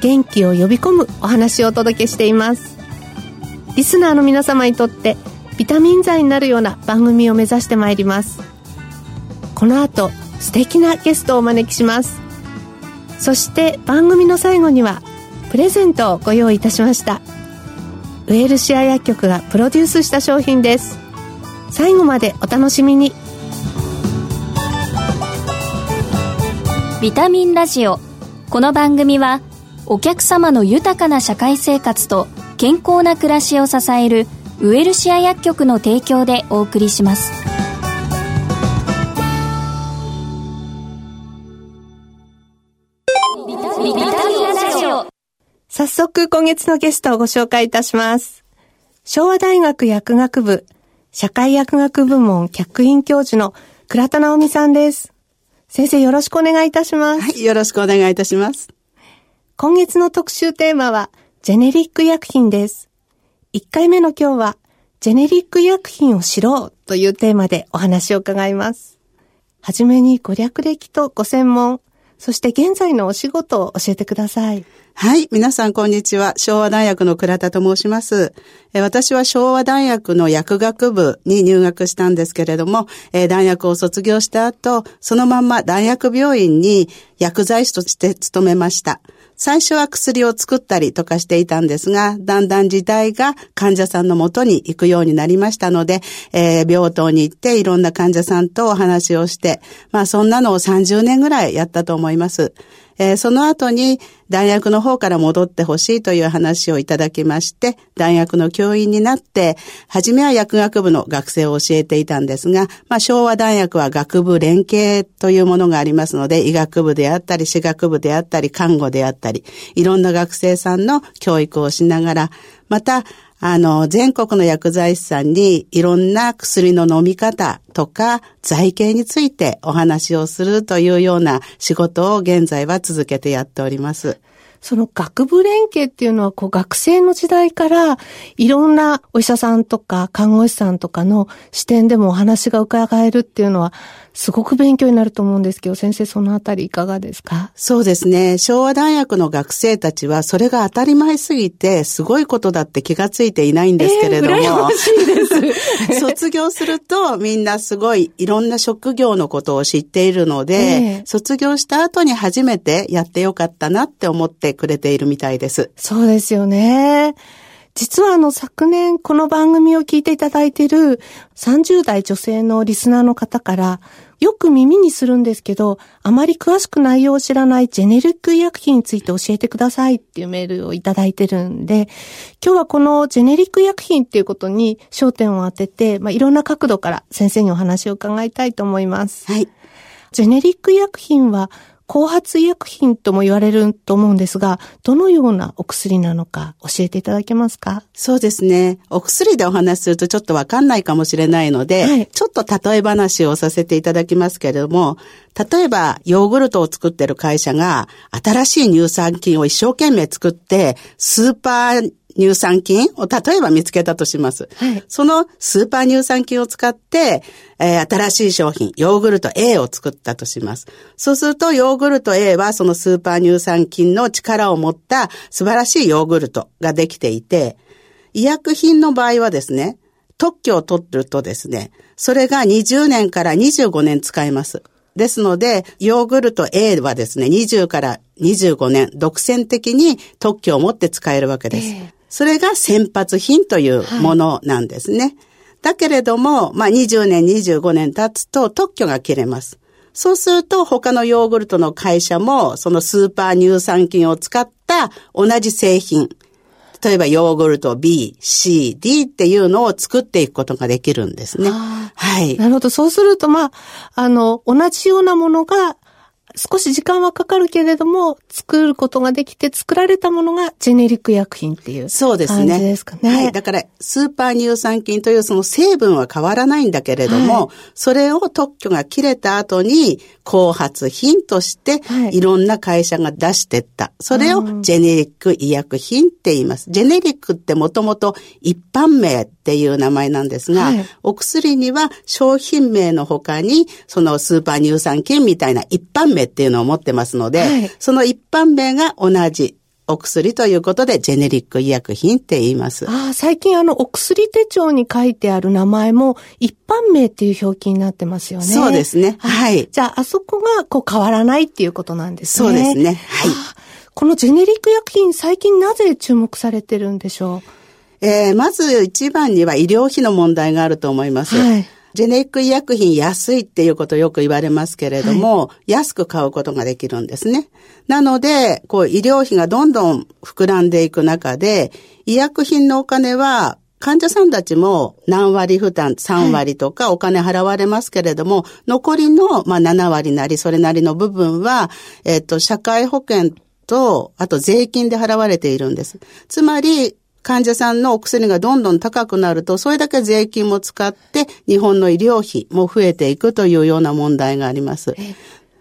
元気を呼び込むお話をお届けしています。リスナーの皆様にとってビタミン剤になるような番組を目指してまいります。この後素敵なゲストをお招きします。そして番組の最後にはプレゼントをご用意いたしました。ウェルシア薬局がプロデュースした商品です。最後までお楽しみに。ビタミンラジオ。この番組はお客様の豊かな社会生活と健康な暮らしを支えるウェルシア薬局の提供でお送りしますビタミンラジオ早速今月のゲストをご紹介いたします昭和大学薬学部社会薬学部門客員教授の倉田直美さんです先生よろしくお願いいたします。はい、よろしくお願いいたします。今月の特集テーマは、ジェネリック薬品です。1回目の今日は、ジェネリック薬品を知ろうというテーマでお話を伺います。はじめにご略歴とご専門、そして現在のお仕事を教えてください。はい。皆さん、こんにちは。昭和大学の倉田と申します。え私は昭和大学の薬学部に入学したんですけれども、え大学を卒業した後、そのまま大学病院に薬剤師として勤めました。最初は薬を作ったりとかしていたんですが、だんだん時代が患者さんのもとに行くようになりましたので、えー、病棟に行っていろんな患者さんとお話をして、まあそんなのを30年ぐらいやったと思います。えー、その後に大学の方から戻ってほしいという話をいただきまして、大学の教員になって、初めは薬学部の学生を教えていたんですが、まあ、昭和大学は学部連携というものがありますので、医学部であったり、歯学部であったり、看護であったり、いろんな学生さんの教育をしながら、また、あの、全国の薬剤師さんにいろんな薬の飲み方とか財形についてお話をするというような仕事を現在は続けてやっております。その学部連携っていうのは、こう学生の時代からいろんなお医者さんとか看護師さんとかの視点でもお話が伺えるっていうのは、すごく勉強になると思うんですけど、先生そのあたりいかがですか？そうですね。昭和大学の学生たちは、それが当たり前すぎて、すごいことだって気がついていないんですけれども。えー、卒業すると、みんなすごいいろんな職業のことを知っているので、えー、卒業した後に初めてやってよかったなって思ってくれているみたいです。そうですよね。実はあの昨年この番組を聞いていただいている30代女性のリスナーの方からよく耳にするんですけど、あまり詳しく内容を知らないジェネリック医薬品について教えてくださいっていうメールをいただいてるんで、今日はこのジェネリック医薬品っていうことに焦点を当てて、まあ、いろんな角度から先生にお話を伺いたいと思います。はい。ジェネリック医薬品は後発医薬品とも言われると思うんですが、どのようなお薬なのか教えていただけますか？そうですね。お薬でお話しするとちょっとわかんないかもしれないので、はい、ちょっと例え話をさせていただきますけれども、例えばヨーグルトを作ってる会社が新しい乳酸菌を一生懸命作って、スーパー乳酸菌を例えば見つけたとします。はい、そのスーパー乳酸菌を使って、えー、新しい商品、ヨーグルト A を作ったとします。そうすると、ヨーグルト A はそのスーパー乳酸菌の力を持った素晴らしいヨーグルトができていて、医薬品の場合はですね、特許を取るとですね、それが20年から25年使えます。ですので、ヨーグルト A はですね、20から25年、独占的に特許を持って使えるわけです。えーそれが先発品というものなんですね。はい、だけれども、まあ、20年、25年経つと特許が切れます。そうすると他のヨーグルトの会社もそのスーパー乳酸菌を使った同じ製品、例えばヨーグルト B、C、D っていうのを作っていくことができるんですね。はい。なるほど。そうすると、まあ、あの、同じようなものが少し時間はかかるけれども、作ることができて作られたものがジェネリック薬品っていうそうですね。感じですかね。はい。だから、スーパー乳酸菌というその成分は変わらないんだけれども、はい、それを特許が切れた後に、後発品として、いろんな会社が出してった。それをジェネリック医薬品って言います。ジェネリックってもともと一般名っていう名前なんですが、はい、お薬には商品名の他に、そのスーパー乳酸菌みたいな一般名っていうのを持ってますので、はい、その一般名が同じ。お薬ということで、ジェネリック医薬品って言います。ああ、最近あの、お薬手帳に書いてある名前も、一般名っていう表記になってますよね。そうですね。はい。じゃあ、あそこが、こう、変わらないっていうことなんですね。そうですね。はい。このジェネリック薬品、最近なぜ注目されてるんでしょう？えー、まず一番には医療費の問題があると思います。はい。ジェネリック医薬品安いっていうことよく言われますけれども、はい、安く買うことができるんですね。なので、こう医療費がどんどん膨らんでいく中で、医薬品のお金は患者さんたちも何割負担、3割とかお金払われますけれども、はい、残りの、まあ、7割なり、それなりの部分は、えっ、と、社会保険と、あと税金で払われているんです。つまり、患者さんのお薬がどんどん高くなると、それだけ税金も使って、日本の医療費も増えていくというような問題があります。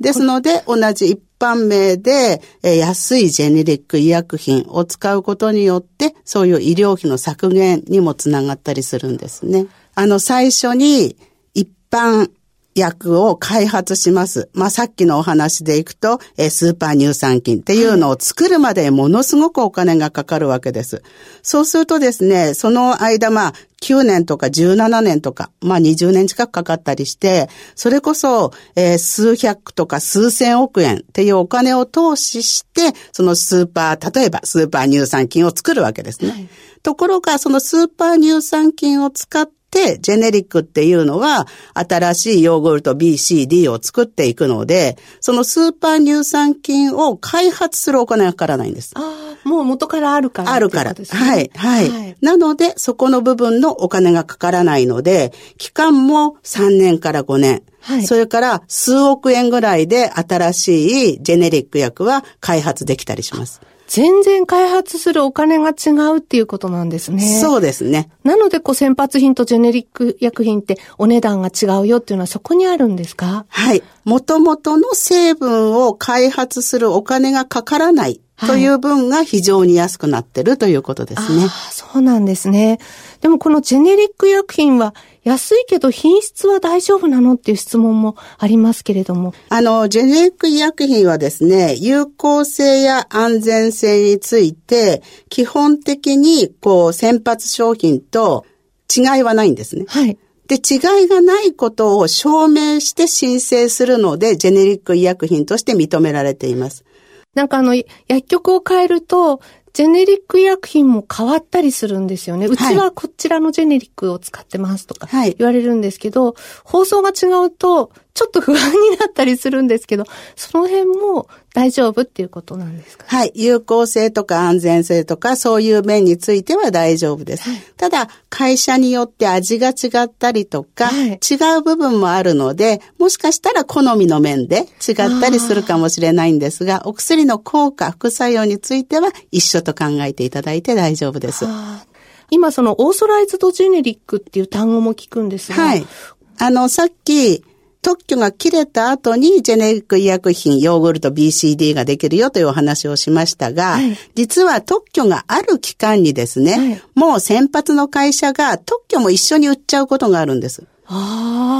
ですので、同じ一般名で、え安いジェネリック医薬品を使うことによって、そういう医療費の削減にもつながったりするんですね。あの、最初に一般薬を開発します。まあ、さっきのお話でいくと、えスーパー乳酸菌っていうのを作るまでものすごくお金がかかるわけです。そうするとですね、その間、まあ、9年とか17年とか、まあ20年近くかかったりして、それこそ、えー、数百とか数千億円っていうお金を投資して、そのスーパー、例えばスーパー乳酸菌を作るわけですね。はい、ところが、そのスーパー乳酸菌を使って、ジェネリックっていうのは、新しいヨーグルト B、C、D を作っていくので、そのスーパー乳酸菌を開発するお金がかからないんです。ああ、もう元からあるから、ね、あるから。はい、はい、はい。なので、そこの部分のお金がかからないので、期間も3年から5年。はい、それから数億円ぐらいで新しいジェネリック薬は開発できたりします。全然開発するお金が違うっていうことなんですね。そうですね。なので、こう、先発品とジェネリック薬品ってお値段が違うよっていうのはそこにあるんですか？はい。元々の成分を開発するお金がかからないという分が非常に安くなってるということですね。あそうなんですね。でもこのジェネリック薬品は安いけど品質は大丈夫なのっていう質問もありますけれども。あの、ジェネリック医薬品はですね、有効性や安全性について、基本的に、こう、先発商品と違いはないんですね。はい。で、違いがないことを証明して申請するので、ジェネリック医薬品として認められています。なんかあの、薬局を変えると、ジェネリック医薬品も変わったりするんですよね。うちはこちらのジェネリックを使ってますとか言われるんですけど、はい、放送が違うと、ちょっと不安になったりするんですけど、その辺も大丈夫っていうことなんですか、はい。有効性とか安全性とかそういう面については大丈夫です。はい、ただ、会社によって味が違ったりとか、はい、違う部分もあるので、もしかしたら好みの面で違ったりするかもしれないんですが、お薬の効果、副作用については一緒と考えていただいて大丈夫です。今そのオーソライズドジェネリックっていう単語も聞くんですが、はい。あの、さっき、特許が切れた後にジェネリック医薬品、ヨーグルト BCD ができるよというお話をしましたが、はい、実は特許がある期間にですね、はい、もう先発の会社が特許も一緒に売っちゃうことがあるんです。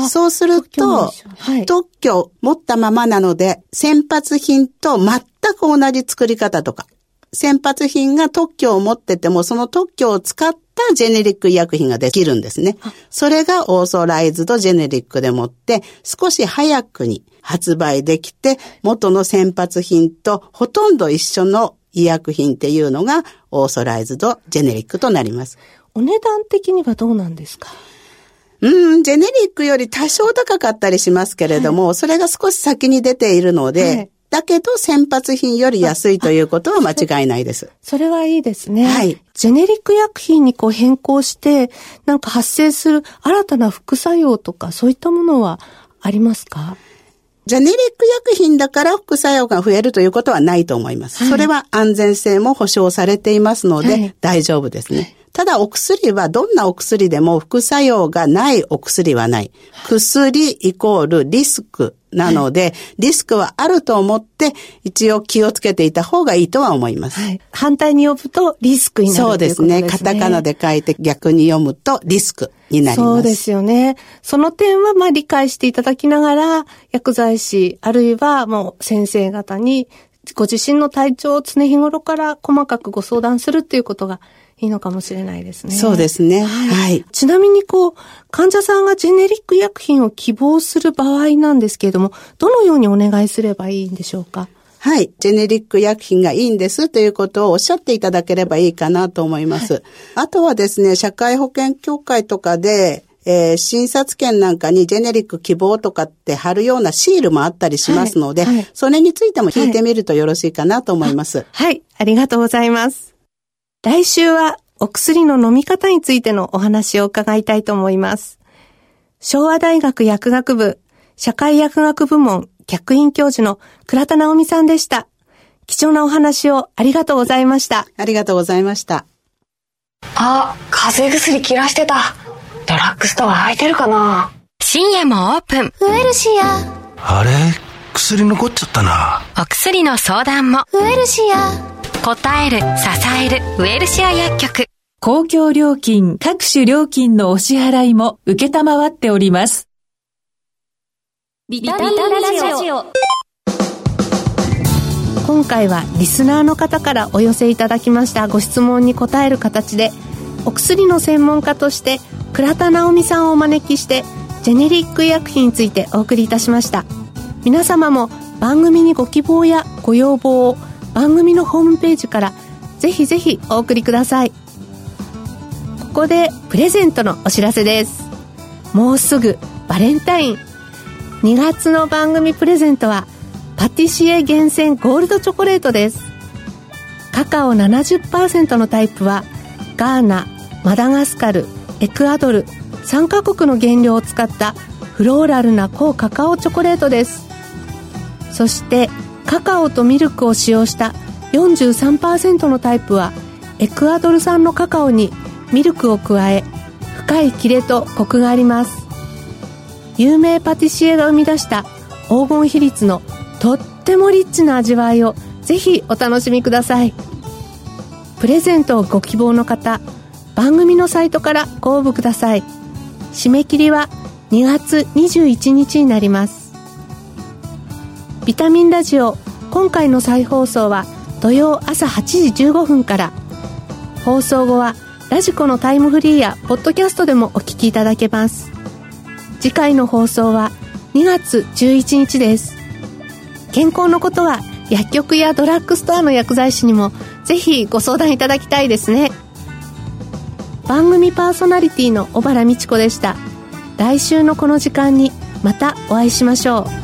そうすると、はい、特許持ったままなので、先発品と全く同じ作り方とか、先発品が特許を持ってても、その特許を使ったジェネリック医薬品ができるんですね。それがオーソライズドジェネリックでもって、少し早くに発売できて、元の先発品とほとんど一緒の医薬品っていうのがオーソライズドジェネリックとなります。お値段的にはどうなんですか？うん、ジェネリックより多少高かったりしますけれども、はい、それが少し先に出ているので、はいだけど先発品より安いということは間違いないです。それはいいですね。はい。ジェネリック薬品にこう変更して、なんか発生する新たな副作用とかそういったものはありますか？ジェネリック薬品だから副作用が増えるということはないと思います。はい、それは安全性も保証されていますので、大丈夫ですね。ただお薬はどんなお薬でも副作用がないお薬はない。薬イコールリスクなので、はい、リスクはあると思って一応気をつけていた方がいいとは思います。はい、反対に呼ぶとリスクになるそうですね。カタカナで書いて逆に読むとリスクになります。そうですよね。その点はまあ理解していただきながら、薬剤師、あるいはもう先生方にご自身の体調を常日頃から細かくご相談するっていうことがいいのかもしれないですね。そうですね。はい。はい、ちなみにこう、患者さんがジェネリック薬品を希望する場合なんですけれども、どのようにお願いすればいいんでしょうか？はい。ジェネリック薬品がいいんですということをおっしゃっていただければいいかなと思います。はい、あとはですね、社会保険協会とかで、えー、診察券なんかにジェネリック希望とかって貼るようなシールもあったりしますので、はいはい、それについても聞いてみるとよろしいかなと思います。はい、ありがとうございます。来週はお薬の飲み方についてのお話を伺いたいと思います。昭和大学薬学部社会薬学部門客員教授の倉田直美さんでした。貴重なお話をありがとうございました。ありがとうございました。あ、風邪薬切らしてた。ドラッグストア空いてるかな深夜もオープン。ウエルシア。あれ薬残っちゃったな。お薬の相談も。ウエルシア。答える、支える、ウエルシア薬局。公共料金、各種料金のお支払いも受けたまわっております。ビタミンラジオ。今回はリスナーの方からお寄せいただきましたご質問に答える形でお薬の専門家として倉田直美さんをお招きしてジェネリック医薬品についてお送りいたしました皆様も番組にご希望やご要望を番組のホームページからぜひぜひお送りください。ここでプレゼントのお知らせです。もうすぐバレンタイン。2月の番組プレゼントはパティシエ厳選ゴールドチョコレートです。カカオ70%のタイプはガーナマダガスカルエクアドル3カ国の原料を使ったフローラルな高カカオチョコレートです。そしてカカオとミルクを使用した43%のタイプはエクアドル産のカカオにミルクを加え深いキレとコクがあります。有名パティシエが生み出した黄金比率のとってもリッチな味わいをぜひお楽しみください。プレゼントをご希望の方番組のサイトからご応募ください。締め切りは2月21日になります。ビタミンラジオ今回の再放送は土曜朝8時15分から放送後はラジコのタイムフリーやポッドキャストでもお聞きいただけます。次回の放送は2月11日です。健康のことは薬局やドラッグストアの薬剤師にもぜひご相談いただきたいですね。番組パーソナリティの小原美智子でした。来週のこの時間にまたお会いしましょう。